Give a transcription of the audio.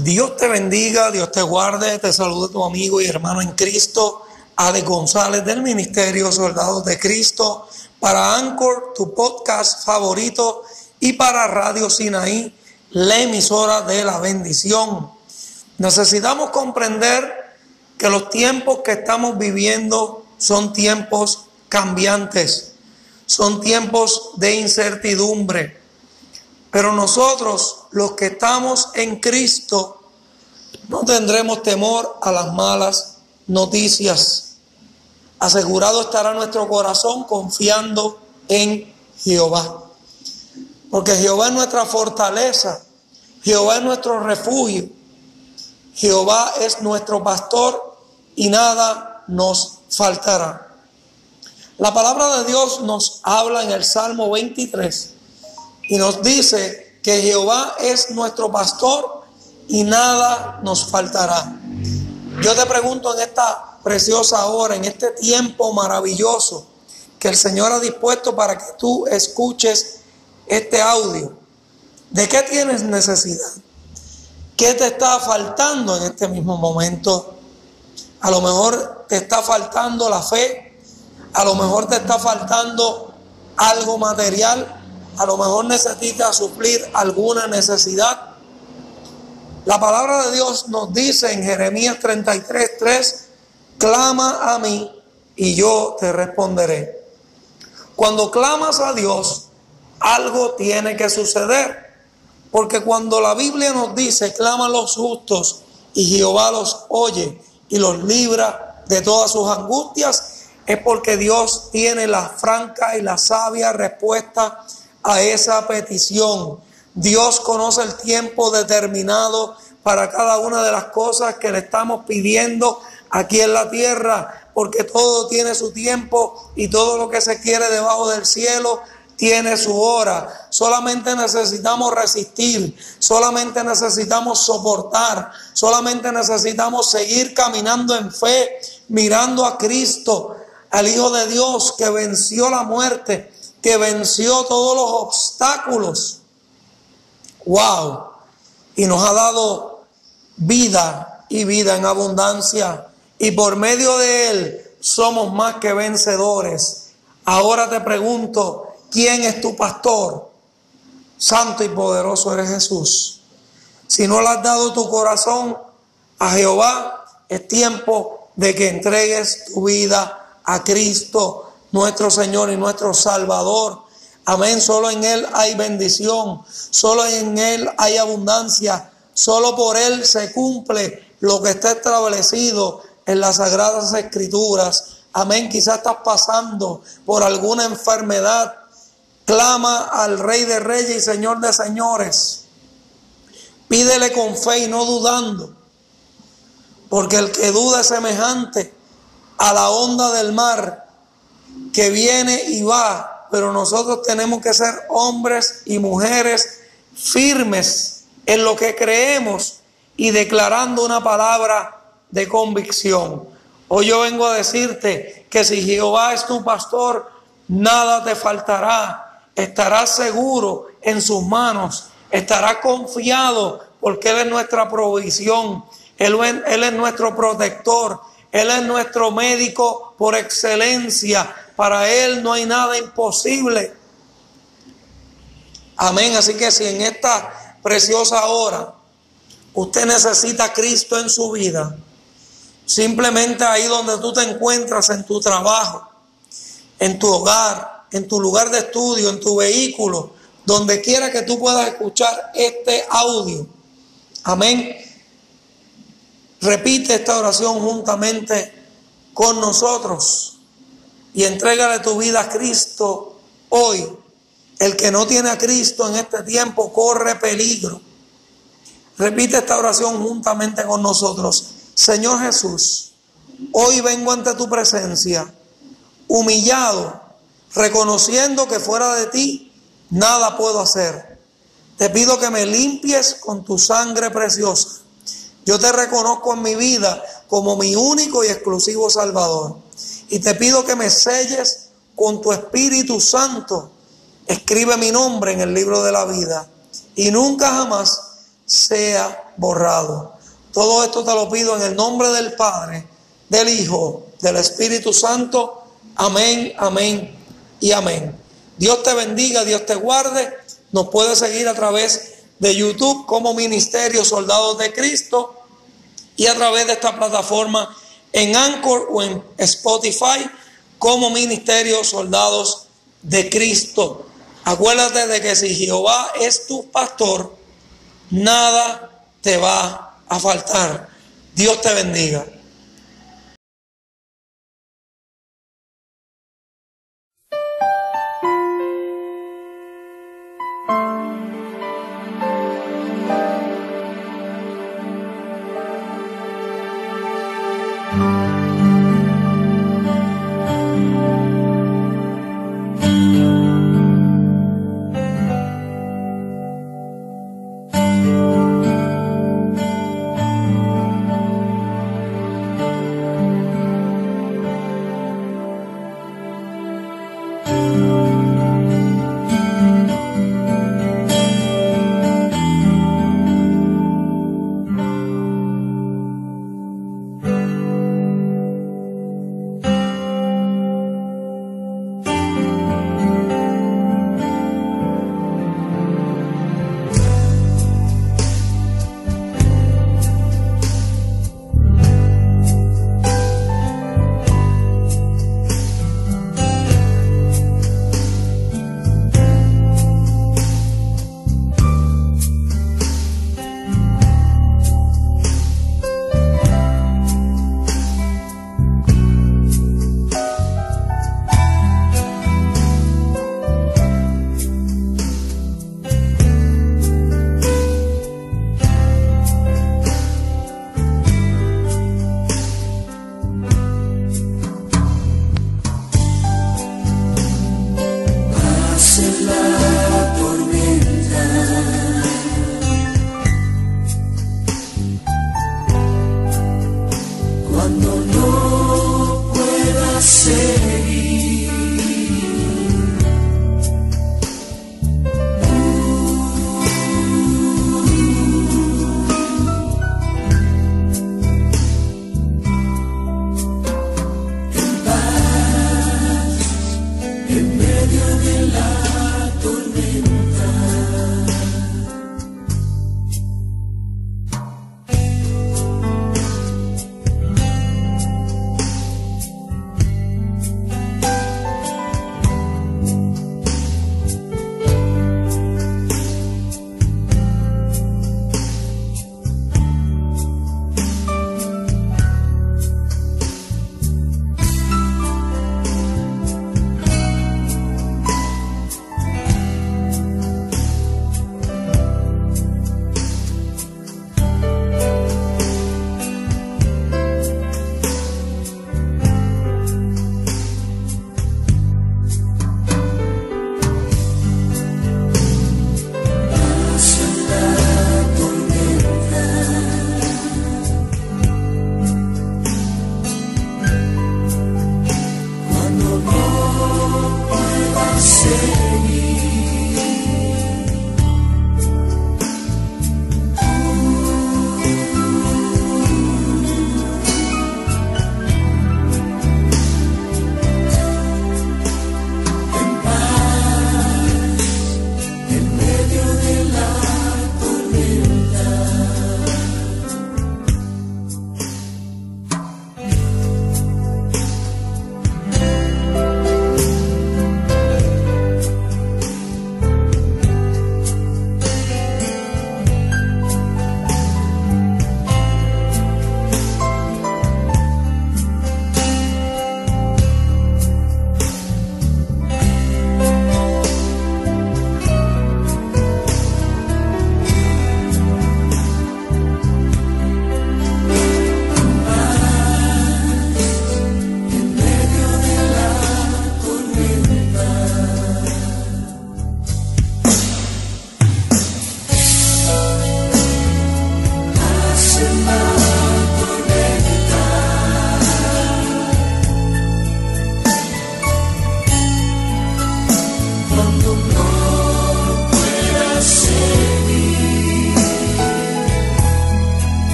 Dios te bendiga, Dios te guarde, te saluda tu amigo y hermano en Cristo, Ade González del Ministerio Soldados de Cristo, para Anchor, tu podcast favorito, y para Radio Sinaí, la emisora de la bendición. Necesitamos comprender que los tiempos que estamos viviendo son tiempos cambiantes, son tiempos de incertidumbre pero nosotros, los que estamos en Cristo, no tendremos temor a las malas noticias. Asegurado estará nuestro corazón confiando en Jehová. Porque Jehová es nuestra fortaleza, Jehová es nuestro refugio, Jehová es nuestro pastor y nada nos faltará. La palabra de Dios nos habla en el Salmo 23 y nos dice que Jehová es nuestro pastor y nada nos faltará. Yo te pregunto en esta preciosa hora, en este tiempo maravilloso que el Señor ha dispuesto para que tú escuches este audio, ¿de qué tienes necesidad? ¿Qué te está faltando en este mismo momento? A lo mejor te está faltando la fe, a lo mejor te está faltando algo material, a lo mejor necesita suplir alguna necesidad. La palabra de Dios nos dice en Jeremías 33, 3, clama a mí y yo te responderé. Cuando clamas a Dios, algo tiene que suceder. Porque cuando la Biblia nos dice, clama a los justos y Jehová los oye y los libra de todas sus angustias, es porque Dios tiene la franca y la sabia respuesta a esa petición. Dios conoce el tiempo determinado para cada una de las cosas que le estamos pidiendo aquí en la tierra, porque todo tiene su tiempo y todo lo que se quiere debajo del cielo tiene su hora. Solamente necesitamos resistir, solamente necesitamos soportar, solamente necesitamos seguir caminando en fe, mirando a Cristo, al Hijo de Dios que venció la muerte que venció todos los obstáculos. Wow. Y nos ha dado vida y vida en abundancia. Y por medio de Él somos más que vencedores. Ahora te pregunto, ¿quién es tu pastor? Santo y poderoso eres Jesús. Si no le has dado tu corazón a Jehová, es tiempo de que entregues tu vida a Cristo nuestro Señor y nuestro Salvador. Amén. Solo en Él hay bendición. Solo en Él hay abundancia. Solo por Él se cumple lo que está establecido en las sagradas escrituras. Amén. Quizás estás pasando por alguna enfermedad. Clama al Rey de Reyes y Señor de Señores. Pídele con fe y no dudando. Porque el que duda es semejante a la onda del mar que viene y va, pero nosotros tenemos que ser hombres y mujeres firmes en lo que creemos y declarando una palabra de convicción. Hoy yo vengo a decirte que si Jehová es tu pastor, nada te faltará. Estarás seguro en sus manos, estarás confiado porque Él es nuestra provisión, Él, Él es nuestro protector, Él es nuestro médico por excelencia. Para Él no hay nada imposible. Amén. Así que si en esta preciosa hora usted necesita a Cristo en su vida, simplemente ahí donde tú te encuentras, en tu trabajo, en tu hogar, en tu lugar de estudio, en tu vehículo, donde quiera que tú puedas escuchar este audio. Amén. Repite esta oración juntamente con nosotros y entrégale tu vida a Cristo hoy. El que no tiene a Cristo en este tiempo corre peligro. Repite esta oración juntamente con nosotros. Señor Jesús, hoy vengo ante tu presencia, humillado, reconociendo que fuera de ti nada puedo hacer. Te pido que me limpies con tu sangre preciosa. Yo te reconozco en mi vida como mi único y exclusivo Salvador. Y te pido que me selles con tu Espíritu Santo. Escribe mi nombre en el libro de la vida. Y nunca jamás sea borrado. Todo esto te lo pido en el nombre del Padre, del Hijo, del Espíritu Santo. Amén, amén y amén. Dios te bendiga, Dios te guarde. Nos puede seguir a través de YouTube como Ministerio Soldados de Cristo y a través de esta plataforma en Anchor o en Spotify como Ministerio Soldados de Cristo. Acuérdate de que si Jehová es tu pastor, nada te va a faltar. Dios te bendiga.